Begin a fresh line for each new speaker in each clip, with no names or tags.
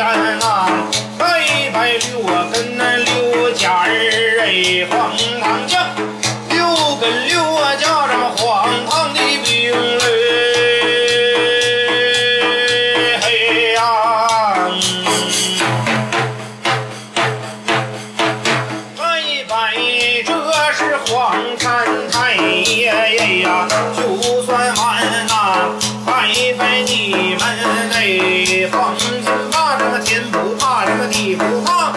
拜拜六啊跟那六家儿哎，黄堂将，六跟六啊加上黄堂的兵嘞，嘿呀、拜拜这是黄山太爷爷呀，就算完呐、拜拜你们哎黄。不怕，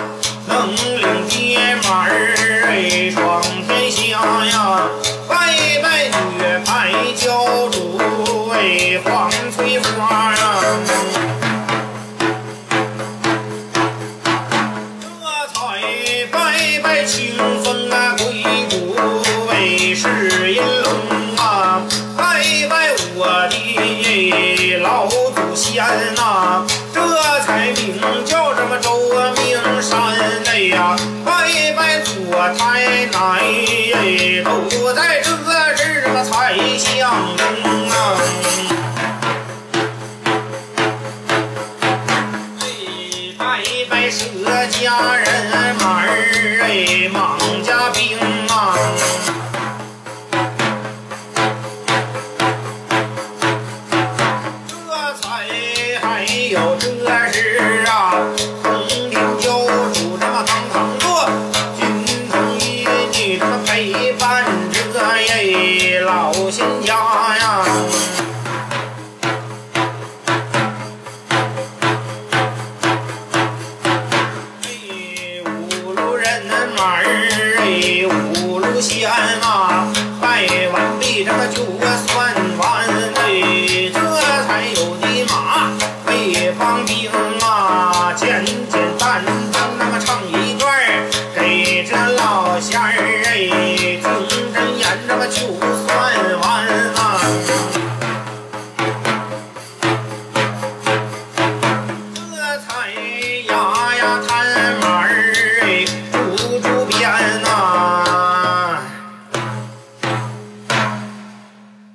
能领爹妈儿哎闯天下呀，拜拜女排教主哎黄翠花呀。这才拜拜清风啊，鬼谷哎是银龙啊，拜拜我的老祖先呐、这才名叫什么都在这是这个才相公啊。拜拜佘家人马儿哎，莽家兵马儿哎，五路仙啊，拜完毕这个就算完嘞，这才有的马北方兵啊，简简单单那么唱一段儿给这老仙儿哎，听真言这么就